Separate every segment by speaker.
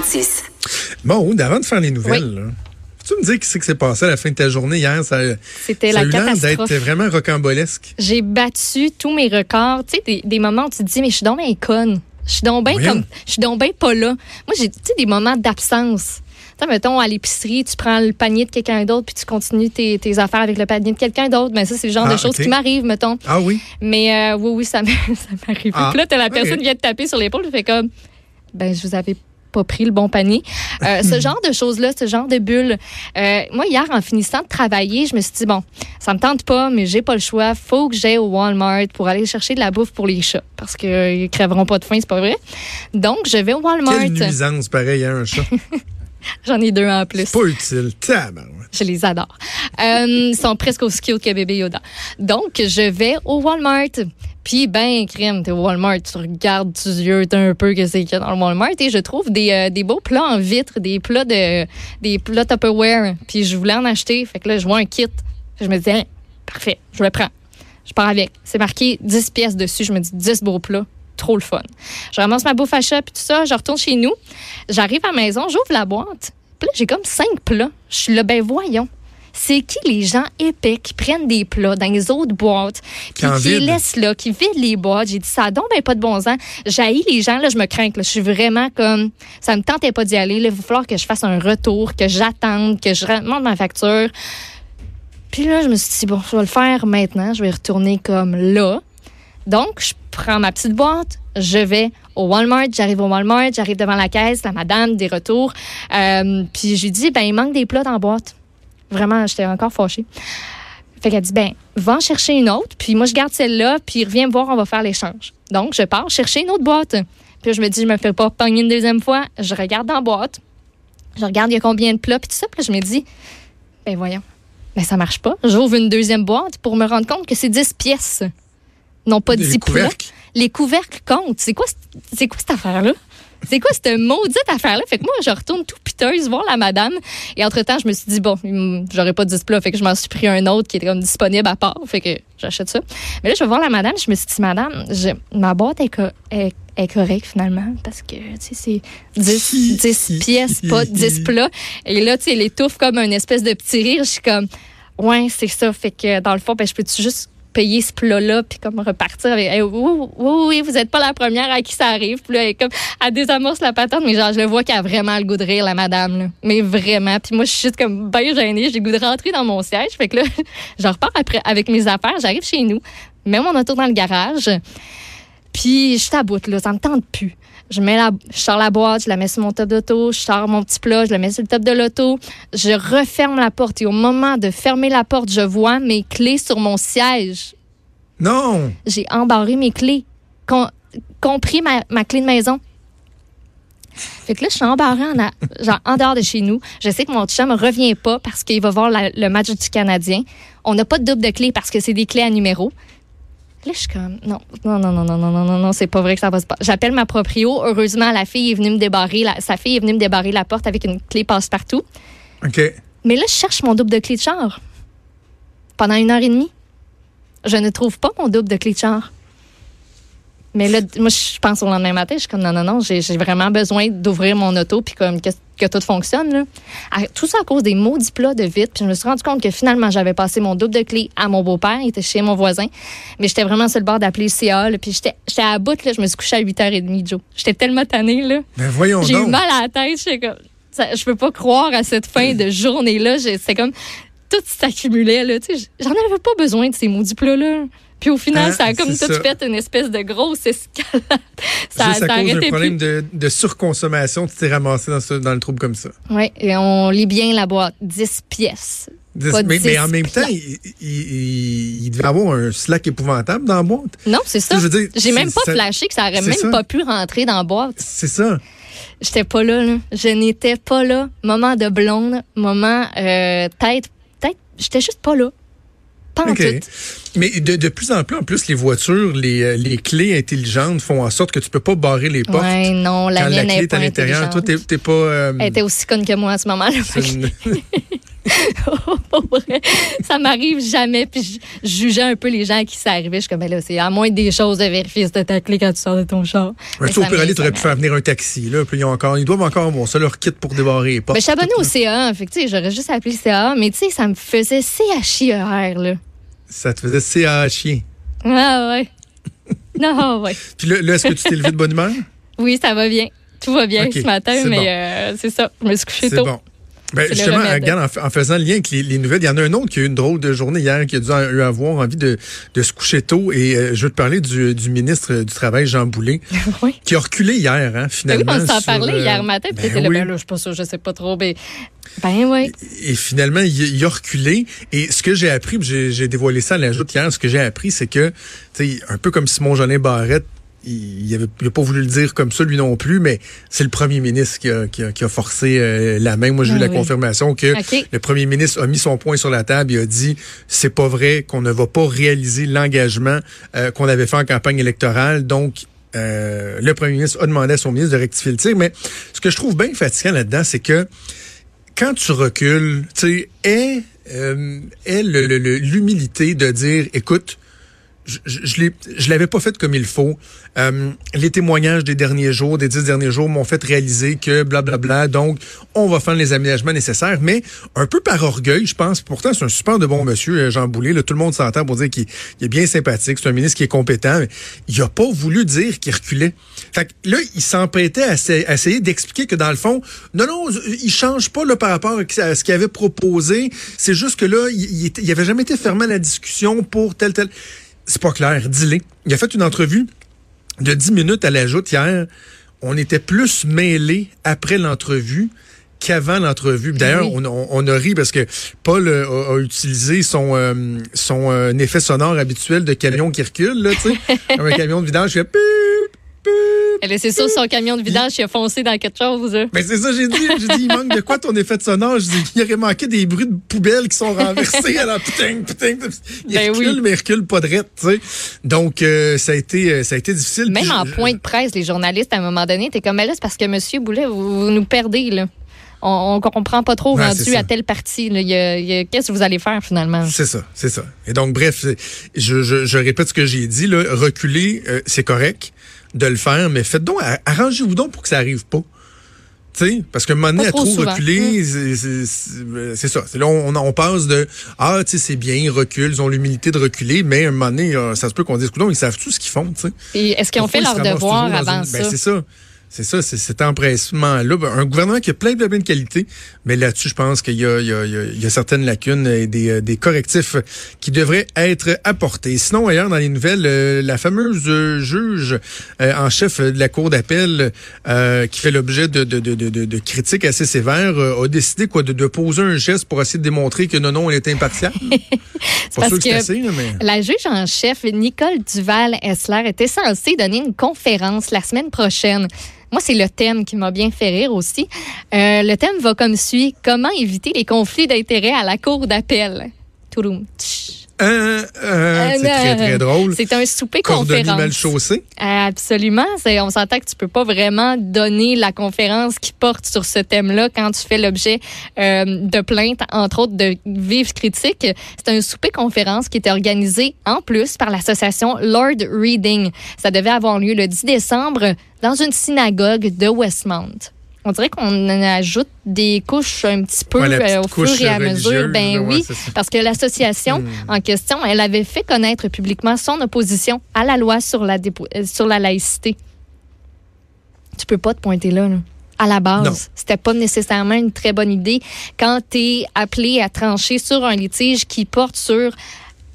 Speaker 1: 1036.
Speaker 2: Bon, avant de faire les nouvelles, là, tu me dire ce qui s'est passé à la fin de ta journée hier? Ça,
Speaker 3: C'était
Speaker 2: ça
Speaker 3: la catastrophe.
Speaker 2: d'être vraiment rocambolesque.
Speaker 3: J'ai battu tous mes records. Tu sais, des, des moments où tu te dis, mais je suis donc bien conne. Je suis donc bien comme, je suis donc bien pas là. Moi, j'ai, tu sais, des moments d'absence. Tu sais, mettons, à l'épicerie, tu prends le panier de quelqu'un d'autre, puis tu continues tes, tes affaires avec le panier de quelqu'un d'autre. Mais ça, c'est le genre
Speaker 2: Ah,
Speaker 3: de choses qui m'arrivent, mettons.
Speaker 2: Ah oui?
Speaker 3: Mais euh, oui, oui, ça m'arrive.
Speaker 2: Ah,
Speaker 3: Puis là, t'as la personne qui vient te taper sur l'épaule, tu fais comme, ben, je vous avais pas pris le bon panier. Euh, ce genre de choses-là, ce genre de bulles. Euh, moi, hier, en finissant de travailler, je me suis dit, bon, ça me tente pas, mais j'ai pas le choix. Faut que j'aille au Walmart pour aller chercher de la bouffe pour les chats. Parce qu'ils crèveront pas de faim, c'est pas vrai. Donc, je vais au Walmart.
Speaker 2: Quelle nuisance, pareil, à un chat.
Speaker 3: J'en ai deux en plus.
Speaker 2: Pas utile.
Speaker 3: Je les adore. Euh, ils sont presque aussi cute que bébé Yoda. Donc, je vais au Walmart. Puis, ben, crème, t'es au Walmart, tu regardes, tu ziotes un peu que c'est qu'il y a dans le Walmart et je trouve des, euh, des beaux plats en vitre, des plats de, des plats Tupperware. Puis, je voulais en acheter. Fait que là, je vois un kit. Je me dis, hein, parfait, je le prends. Je pars avec. C'est marqué 10 pièces dessus. Je me dis, 10 beaux plats. Trop le fun. Je ramasse ma bouffe à chat, puis tout ça. Je retourne chez nous. J'arrive à la maison, j'ouvre la boîte. Puis là, j'ai comme cinq plats. Je suis là, ben voyons. C'est qui les gens épais qui prennent des plats dans les autres boîtes, puis
Speaker 2: Qui
Speaker 3: les laissent là, qui vident les boîtes? J'ai dit, ça donc ben pas de bon sens. J'haïs les gens, là, je me crains. Là. Je suis vraiment comme, ça me tentait pas d'y aller. Là, il va falloir que je fasse un retour, que j'attende, que je remonte ma facture. Puis là, je me suis dit, bon, je vais le faire maintenant. Je vais retourner comme là. Donc, je prends ma petite boîte, je vais au Walmart, j'arrive au Walmart, j'arrive devant la caisse, la madame des retours. Euh, puis je lui dis, ben, il manque des plats dans la boîte. Vraiment, j'étais encore fâchée. Fait qu'elle dit, ben, va en chercher une autre, puis moi, je garde celle-là, puis reviens me voir, on va faire l'échange. Donc, je pars chercher une autre boîte. Puis je me dis, je me fais pas pogner une deuxième fois. Je regarde dans la boîte. Je regarde, il y a combien de plats, puis tout ça. Puis là, je me dis, ben, voyons. Ben, ça marche pas. J'ouvre une deuxième boîte pour me rendre compte que c'est 10 pièces. Non pas
Speaker 2: Des
Speaker 3: 10 plats. Les couvercles comptent. C'est quoi, c'est quoi cette affaire-là? C'est quoi cette maudite affaire-là? Fait que moi, je retourne tout piteuse voir la madame. Et entre-temps, je me suis dit, bon, j'aurais pas 10 plats. Fait que je m'en suis pris un autre qui était comme disponible à part. Fait que j'achète ça. Mais là, je vais voir la madame. Je me suis dit, madame, je- ma boîte est, co- est, est correcte finalement. Parce que, tu sais, c'est 10, 10 pièces, pas 10 plats. Et là, tu sais, elle étouffe comme un espèce de petit rire. Je suis comme, ouais, c'est ça. Fait que, dans le fond, ben, je peux-tu juste payer ce plat-là puis comme repartir avec Hey, oui, oui, vous êtes pas la première à qui ça arrive. Puis là elle, comme elle désamorce la patente mais genre je le vois qu'elle a vraiment le goût de rire la madame mais vraiment. Puis moi je suis juste comme bien gênée. J'ai le goût de rentrer dans mon siège. Fait que là je repars après avec mes affaires. J'arrive chez nous mets mon auto dans le garage. Puis je taboute là. Ça me tente plus je mets la, je sors la boîte, je la mets sur mon top d'auto, je sors mon petit plat, je le mets sur le top de l'auto, je referme la porte et au moment de fermer la porte, je vois mes clés sur mon siège
Speaker 2: Non!
Speaker 3: j'ai embarré mes clés, com- compris ma, ma clé de maison. Fait que là, je suis embarrée en, a- genre, en dehors de chez nous. Je sais que mon chum ne revient pas parce qu'il va voir la- le match du Canadien. On n'a pas de double de clés parce que c'est des clés à numéro. Là, je suis comme, non, non, non, non, non, non, non, non, non, c'est pas vrai que ça va se passer. J'appelle ma proprio. Heureusement, la fille est venue me débarrer, la- sa fille est venue me débarrer la porte avec une clé passe-partout.
Speaker 2: OK.
Speaker 3: Mais là, je cherche mon double de clé de char. Pendant une heure et demie. Je ne trouve pas mon double de clé de char. Mais là, moi, je pense au lendemain matin, je suis comme non, non, non, j'ai vraiment besoin d'ouvrir mon auto puis comme que, que tout fonctionne. Là. À- tout ça à cause des maudits plats de vite. Puis je me suis rendu compte que finalement, j'avais passé mon double de clé à mon beau-père. Il était chez mon voisin. Mais j'étais vraiment sur le bord d'appeler le CA. là, puis j'étais à bout. Là, je me suis couchée à 8h30, Joe. J'étais tellement tannée. Là.
Speaker 2: Ben voyons
Speaker 3: J'ai eu mal à la tête. J'étais comme, ça- je peux pas croire à cette fin de journée-là. C'est comme, tout s'accumulait, là. Tu sais, J'en avais pas besoin de ces maudits plats-là. Puis au final,
Speaker 2: Hein,
Speaker 3: ça a comme tout
Speaker 2: ça.
Speaker 3: fait une espèce de grosse escalade. ça
Speaker 2: Juste à
Speaker 3: ça
Speaker 2: cause d'un problème de, de surconsommation, tu t'es ramassé dans, ce- dans le trouble comme ça.
Speaker 3: Oui, et on lit bien la boîte. 10 pièces.
Speaker 2: Dix-
Speaker 3: Pas
Speaker 2: mais, en même temps, il, il- il- il devait avoir un slack épouvantable dans la boîte.
Speaker 3: Non, c'est ça. J'ai même pas
Speaker 2: ça-
Speaker 3: flashé que ça aurait même
Speaker 2: ça.
Speaker 3: pas pu rentrer dans la boîte.
Speaker 2: C'est ça.
Speaker 3: J'étais pas là, là. Je n'étais pas là. Moment de blonde, moment euh, tête, tête. J'étais juste pas là. Pas en
Speaker 2: OK.
Speaker 3: tout.
Speaker 2: Mais de, de plus en plus, en plus, les voitures, les, euh, les clés intelligentes font en sorte que tu peux pas barrer les portes.
Speaker 3: Ouais, non, la
Speaker 2: quand la
Speaker 3: mienne
Speaker 2: clé
Speaker 3: n'est
Speaker 2: est
Speaker 3: pas
Speaker 2: à l'intérieur. Toi, t'es t'es pas. euh,
Speaker 3: Elle était aussi conne que moi à ce moment-là.
Speaker 2: une-
Speaker 3: vrai, ça m'arrive jamais. Puis je jugeais un peu les gens à qui ça arrivait. Je suis comme, ben là, c'est à moins des choses de vérifier si ta clé quand tu sors de ton char.
Speaker 2: Mais tu aurais pu faire venir un taxi. Là, puis ils, ont encore, ils doivent encore avoir ça, leur kit pour débarrer les portes.
Speaker 3: Ben, je suis abonnée au CA. Fait j'aurais juste appelé CA. Mais tu sais, ça me faisait CHIER, là.
Speaker 2: Ça te faisait CA chien.
Speaker 3: Ah ouais. non, ouais.
Speaker 2: Puis là, là, est-ce que tu t'es levé de bonne humeur?
Speaker 3: Oui, ça va bien. Tout va bien ce matin, mais
Speaker 2: bon.
Speaker 3: euh, c'est ça. Je me suis couchée
Speaker 2: C'est
Speaker 3: tôt.
Speaker 2: bon. Ben, justement, regarde, en, fa- en faisant le lien avec les, les nouvelles, il y en a un autre qui a eu une drôle de journée hier, qui a dû a- eu avoir envie de, de se coucher tôt. Et euh, je veux te parler du, du ministre du Travail, Jean Boulet,
Speaker 3: oui.
Speaker 2: qui a reculé hier, hein,
Speaker 3: Ben oui,
Speaker 2: finalement.
Speaker 3: on s'en parlait
Speaker 2: euh,
Speaker 3: hier matin, puis
Speaker 2: ben
Speaker 3: t'étais là,
Speaker 2: oui.
Speaker 3: ben là, je suis pas sûre, je sais pas trop, mais ben oui.
Speaker 2: Et finalement, il, il a reculé. Et ce que j'ai appris, j'ai j'ai dévoilé ça à la joute hier, ce que j'ai appris, c'est que, tu sais, un peu comme Simon Jolin Barrette, il, il avait, il pas voulu le dire comme ça, lui non plus, mais c'est le premier ministre qui a, qui a, qui a forcé euh, la main. Moi, j'ai
Speaker 3: Ah
Speaker 2: eu la
Speaker 3: oui.
Speaker 2: confirmation que le premier ministre a mis son point sur la table. Il a dit, c'est pas vrai qu'on ne va pas réaliser l'engagement euh, qu'on avait fait en campagne électorale. Donc, euh, le premier ministre a demandé à son ministre de rectifier le tir. Mais ce que je trouve bien fatigant là-dedans, c'est que quand tu recules, tu sais, aie, euh, le- l'humilité de dire, écoute, je, je, je l'avais pas fait comme il faut. Euh, les témoignages des derniers jours, des dix derniers jours, m'ont fait réaliser que blablabla. donc, on va faire les aménagements nécessaires, mais un peu par orgueil, je pense. Pourtant, c'est un super de bon monsieur, euh, Jean Boulet. Là, tout le monde s'entend pour dire qu'il il est bien sympathique. C'est un ministre qui est compétent. Mais il a pas voulu dire qu'il reculait. Fait que là, il s'emprêtait à, essa- à essayer d'expliquer que dans le fond, non, non, il change pas là, par rapport à ce qu'il avait proposé. C'est juste que là, il, il, avait jamais été fermé à la discussion pour tel, tel. C'est pas clair, dis-le. Il a fait une entrevue de 10 minutes à la joute hier. On était plus mêlés après l'entrevue qu'avant l'entrevue. D'ailleurs,
Speaker 3: Oui.
Speaker 2: on, a ri parce que Paul euh, a, a utilisé son, euh, son euh, effet sonore habituel de camion qui recule, là, tu sais. Comme un camion de vidange qui fait
Speaker 3: Elle a- C'est sûr, son camion de vidange qui a foncé dans quelque chose.
Speaker 2: Mais c'est ça, j'ai dit. J'ai dit, il manque de quoi ton effet de sonore? J'ai dit, il aurait manqué des bruits de poubelles qui sont renversés. Alors, putain, putain. Il
Speaker 3: Ben
Speaker 2: recule,
Speaker 3: oui.
Speaker 2: mais il recule pas de tu sais. Donc, euh, ça a été, euh, ça a été difficile.
Speaker 3: Même
Speaker 2: Puis
Speaker 3: en point de presse, les journalistes, à un moment donné, t'es comme, mais là, c'est parce que Monsieur Boulet, vous, vous nous perdez, là. On, on comprend pas trop rendu à telle partie. Il il Qu'est-ce que vous allez faire finalement?
Speaker 2: C'est ça, c'est ça. Et donc, bref, c'est- je, je, je répète ce que j'ai dit. Là, reculer, euh, c'est correct de le faire, mais faites donc, arrangez-vous donc pour que ça arrive pas. Parce donné,
Speaker 3: Pas
Speaker 2: à
Speaker 3: trop
Speaker 2: trop reculer, c'est- c'est ça. Là, on, on passe de Ah, tu sais, c'est bien, ils reculent, ils ont l'humilité de reculer, mais un moment donné, euh, ça se peut qu'on dise, coudonc, ils savent tout ce qu'ils font.
Speaker 3: Et Est-ce qu'ils ont fait leur devoir avant
Speaker 2: une-
Speaker 3: ça?
Speaker 2: Ben, c'est ça. C'est ça, c'est cet empressement-là. Ben, un gouvernement qui a plein, de qualités, mais là-dessus, je pense qu'il y a, y, y certaines lacunes et des, euh, des correctifs qui devraient être apportés. Sinon, ailleurs, dans les nouvelles, euh, la fameuse euh, juge en chef de la Cour d'appel euh, qui fait l'objet de, de, de, de, de- de critiques assez sévères a décidé quoi de, de poser un geste pour essayer de démontrer que non, non, elle est impartiale. Pas
Speaker 3: parce
Speaker 2: sûr que c'est
Speaker 3: que-
Speaker 2: assez, mais...
Speaker 3: La juge en chef, Nicole Duval-Essler, était censée donner une conférence la semaine prochaine. Moi, c'est le thème qui m'a bien fait rire aussi. Euh, le thème va comme suit Comment éviter les conflits d'intérêts à la cour d'appel? Touloum. Tch.
Speaker 2: Euh, euh, c'est
Speaker 3: Euh,
Speaker 2: très, très drôle.
Speaker 3: C'est un souper conférence.
Speaker 2: mal chaussé.
Speaker 3: Absolument. On s'entend que tu peux pas vraiment donner la conférence qui porte sur ce thème-là quand tu fais l'objet euh, de plaintes, entre autres de vives critiques. C'est un souper conférence qui était organisé en plus par l'association Lord Reading. Ça devait avoir lieu le 10 décembre dans une synagogue de Westmount. On dirait qu'on ajoute des couches un petit peu
Speaker 2: Ouais,
Speaker 3: euh, au fur et à mesure. Ben
Speaker 2: ouais,
Speaker 3: oui, parce que l'association
Speaker 2: Hmm.
Speaker 3: en question, elle avait fait connaître publiquement son opposition à la loi sur la, euh, sur la laïcité. Tu peux pas te pointer là. là. À la base, c'était pas nécessairement une très bonne idée quand tu es appelé à trancher sur un litige qui porte sur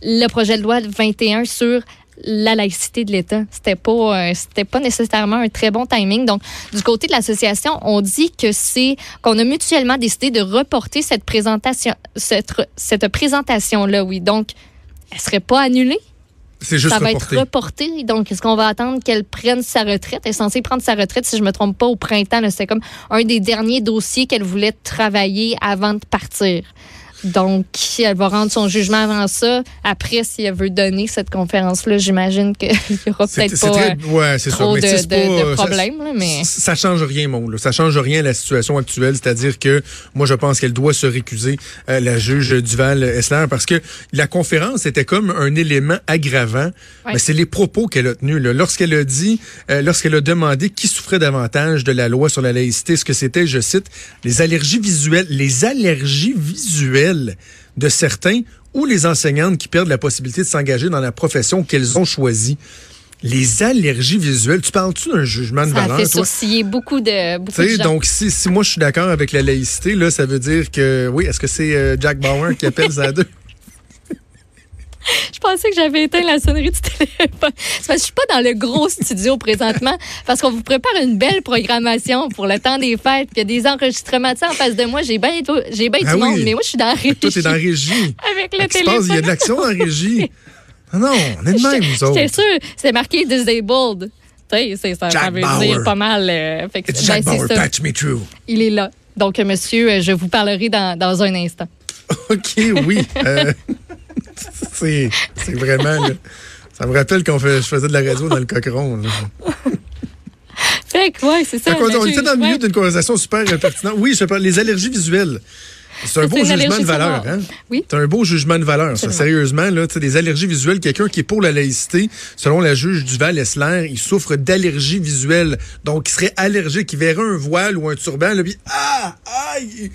Speaker 3: le projet de loi 21 sur la laïcité de l'État. C'était pas euh, c'était pas nécessairement un très bon timing. Donc du côté de l'association, on dit que c'est qu'on a mutuellement décidé de reporter cette présentation cette, cette présentation là, oui. Donc elle serait pas annulée,
Speaker 2: C'est juste
Speaker 3: ça va
Speaker 2: reporté.
Speaker 3: être reporté. Donc, est-ce qu'on va attendre qu'elle prenne sa retraite? Elle est censée prendre sa retraite, si je me trompe pas, au printemps. C'est comme un des derniers dossiers qu'elle voulait travailler avant de partir. Donc, elle va rendre son jugement avant ça. Après, si elle veut donner cette conférence-là, j'imagine qu'il y aura peut-être pas
Speaker 2: très,
Speaker 3: euh,
Speaker 2: ouais,
Speaker 3: trop
Speaker 2: ça.
Speaker 3: de,
Speaker 2: Mais c'est
Speaker 3: de-
Speaker 2: pas-
Speaker 3: de
Speaker 2: ça-
Speaker 3: problèmes. là, mais...
Speaker 2: Ça change rien, mon. Là. Ça change rien à la situation actuelle. C'est-à-dire que moi, je pense qu'elle doit se récuser, euh, la juge Duval-Essler, parce que la conférence était comme un élément aggravant.
Speaker 3: Ouais.
Speaker 2: Mais c'est les propos qu'elle a tenus. Lorsqu'elle a dit, euh, lorsqu'elle a demandé qui souffrait davantage de la loi sur la laïcité, ce que c'était, je cite, les allergies visuelles, les allergies visuelles de certains ou les enseignantes qui perdent la possibilité de s'engager dans la profession qu'elles ont choisie. Les allergies visuelles, tu parles-tu d'un jugement de
Speaker 3: Ça
Speaker 2: valeur,
Speaker 3: fait
Speaker 2: toi?
Speaker 3: sourciller beaucoup de, beaucoup de gens.
Speaker 2: donc si, si moi je suis d'accord avec la laïcité, là, ça veut dire que oui, est-ce que c'est euh, Jack Bauer qui appelle ça à deux?
Speaker 3: Je pensais que j'avais éteint la sonnerie du téléphone. C'est parce que je suis pas dans le gros studio présentement parce qu'on vous prépare une belle programmation pour le temps des fêtes. Il y a des enregistrements de ça en face de moi. J'ai bien j'ai bien
Speaker 2: Ah
Speaker 3: du monde,
Speaker 2: oui.
Speaker 3: mais moi, je suis dans la régie.
Speaker 2: Toi, t'es dans la régie.
Speaker 3: Avec le
Speaker 2: passe? Il y a
Speaker 3: téléphone.
Speaker 2: de l'action en régie. Non, on est de même, nous autres.
Speaker 3: J'étais sûre, c'est marqué disabled. Tu sais, c'est- ça, ça veut
Speaker 2: Bauer.
Speaker 3: dire pas mal. euh, fait que-
Speaker 2: It's
Speaker 3: ben,
Speaker 2: Jack
Speaker 3: c'est
Speaker 2: Bauer,
Speaker 3: ça.
Speaker 2: patch me through.
Speaker 3: Il est là. Donc, euh, monsieur, euh, je vous parlerai dans, dans un instant.
Speaker 2: OK, oui. Euh, c'est vraiment... là, ça me rappelle fait, je faisais de la radio dans le cochon.
Speaker 3: Fait que, ouais, c'est ça.
Speaker 2: Fait on était dans le milieu d'une conversation super pertinente. Oui, je parle les allergies visuelles. C'est un beau jugement de valeur, hein?
Speaker 3: Oui.
Speaker 2: C'est un beau jugement de valeur, ça. Sérieusement, là, tu des allergies visuelles, quelqu'un qui est pour la laïcité, selon la juge Duval-Essler, il souffre d'allergies visuelles. Donc, il serait allergique, il verrait un voile ou un turban, là, puis ah, aïe!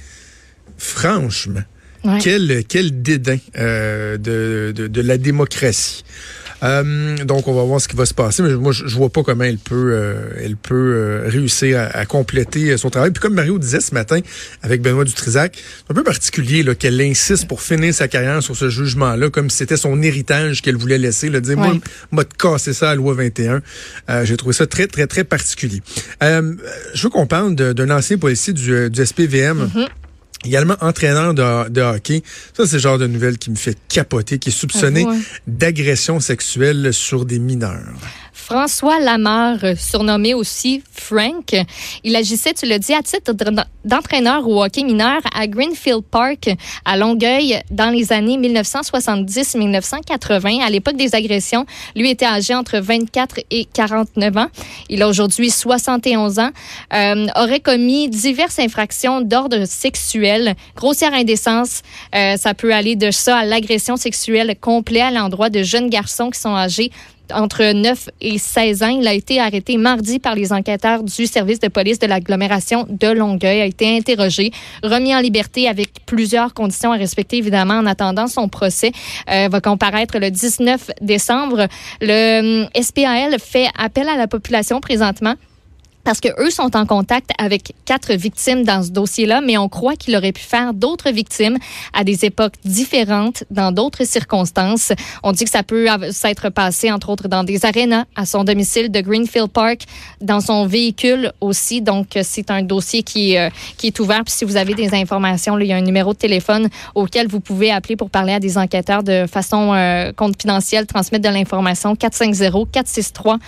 Speaker 2: Franchement,
Speaker 3: Ouais.
Speaker 2: quel, quel dédain euh, de, de, de la démocratie. Euh, donc, on va voir ce qui va se passer. Mais moi, je, je vois pas comment elle peut, euh, elle peut réussir à, à compléter son travail. Puis comme Mario disait ce matin avec Benoît Dutrisac, c'est un peu particulier qu'elle insiste pour finir sa carrière sur ce jugement-là, comme si c'était son héritage qu'elle voulait laisser. Là, dire, moi,
Speaker 3: Ouais.
Speaker 2: m'a de casser ça à la loi 21. Euh, J'ai trouvé ça très, très, très particulier. Je veux qu'on parle d'un ancien policier du, du SPVM. Également entraîneur de, de hockey. Ça, c'est le genre de nouvelle qui me fait capoter, qui est soupçonné
Speaker 3: hein.
Speaker 2: d'agression sexuelle sur des mineurs.
Speaker 3: François Lamar, euh, surnommé aussi Frank, il agissait, tu l'as dit, à titre d'en- d'entraîneur au hockey mineur à Greenfield Park, à Longueuil, dans les années 1970-1980. À l'époque des agressions, lui était âgé entre 24 et 49 ans. Il a aujourd'hui 71 ans. Euh, aurait commis diverses infractions d'ordre sexuel, grossière indécence. Euh, ça peut aller de ça à l'agression sexuelle complète à l'endroit de jeunes garçons qui sont âgés entre 9 et 16 ans. Il a été arrêté mardi par les enquêteurs du service de police de l'agglomération de Longueuil, a été interrogé, remis en liberté avec plusieurs conditions à respecter, évidemment, en attendant son procès. Euh, va comparaître le 19 décembre. Le hum, SPAL fait appel à la population présentement parce que eux sont en contact avec quatre victimes dans ce dossier-là, mais on croit qu'il aurait pu faire d'autres victimes à des époques différentes, dans d'autres circonstances. On dit que ça peut s'être passé, entre autres, dans des arénas, à son domicile de Greenfield Park, dans son véhicule aussi. Donc, c'est un dossier qui, euh, qui est ouvert. Puis si vous avez des informations, là, il y a un numéro de téléphone auquel vous pouvez appeler pour parler à des enquêteurs de façon euh, confidentielle, transmettre de l'information 450-463.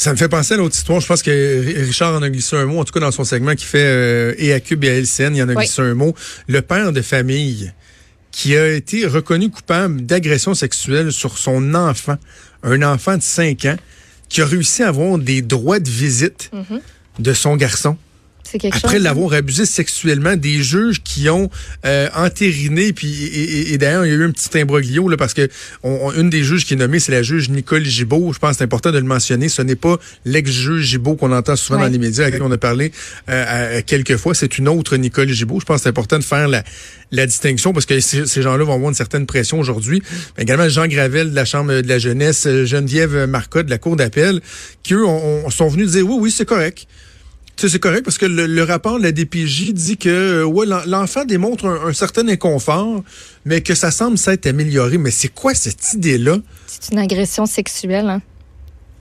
Speaker 3: 7211.
Speaker 2: Ça me fait penser à l'autre histoire. Je pense que Ri- Richard en a glissé un mot, en tout cas dans son segment qui fait euh, et à Cube et à LCN, il en a
Speaker 3: Oui.
Speaker 2: glissé un mot. Le père de famille qui a été reconnu coupable d'agression sexuelle sur son enfant, un enfant de 5 ans, qui a réussi à avoir des droits de visite de son garçon.
Speaker 3: C'est quelque
Speaker 2: Après
Speaker 3: chose. hein?
Speaker 2: l'avoir abusé sexuellement, des juges qui ont euh, entériné, puis et, et- et d'ailleurs, il y a eu un petit imbroglio, là, parce que on- on- une des juges qui est nommée, c'est la juge Nicole Gibault. Je pense que c'est important de le mentionner. Ce n'est pas l'ex-juge Gibault qu'on entend souvent
Speaker 3: Ouais.
Speaker 2: dans les médias, à qui on a parlé euh, à- quelques fois. C'est une autre Nicole Gibault. Je pense que c'est important de faire la, la distinction, parce que ces, ces gens-là vont avoir une certaine pression aujourd'hui. Mais également Jean Gravel de la Chambre de la jeunesse, Geneviève Marcotte de la Cour d'appel, qui, eux, ont- ont- sont venus dire, oui, oui, c'est correct. C'est correct parce que le, le rapport de la DPJ dit que euh, ouais, l'en- l'enfant démontre un, un certain inconfort, mais que ça semble s'être amélioré. Mais c'est quoi cette idée-là?
Speaker 3: C'est une agression sexuelle. Hein?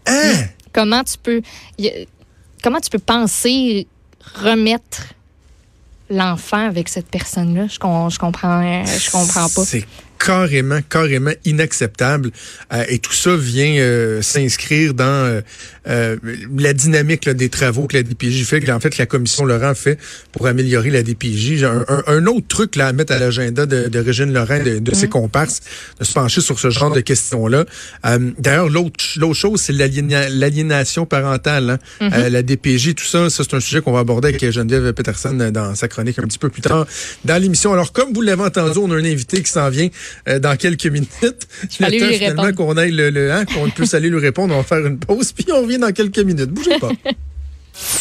Speaker 2: Hein?
Speaker 3: Comment tu peux, y comment tu peux penser remettre l'enfant avec cette personne-là? Je, je comprends, je comprends pas.
Speaker 2: C'est carrément, carrément inacceptable. Euh, et tout ça vient euh, s'inscrire dans euh, la dynamique des travaux que la DPJ fait, en fait, la commission Laurent fait pour améliorer la DPJ. Un, un, autre truc là, à mettre à l'agenda de, de Régine Laurent, de, de ses mm-hmm. comparses, de se pencher sur ce genre de questions-là. D'ailleurs, l'autre chose, c'est l'aliénation parentale. Hein. Mm-hmm. la DPJ, tout ça, ça c'est un sujet qu'on va aborder avec Geneviève Peterson dans sa chronique un petit peu plus tard dans l'émission. Alors, comme vous l'avez entendu, on a un invité qui s'en vient euh, dans quelques minutes.
Speaker 3: Je lui finalement
Speaker 2: qu'on aille le, le hein, qu'on puisse aller lui répondre. On va faire une pause, puis on revient dans quelques minutes. Bougez pas.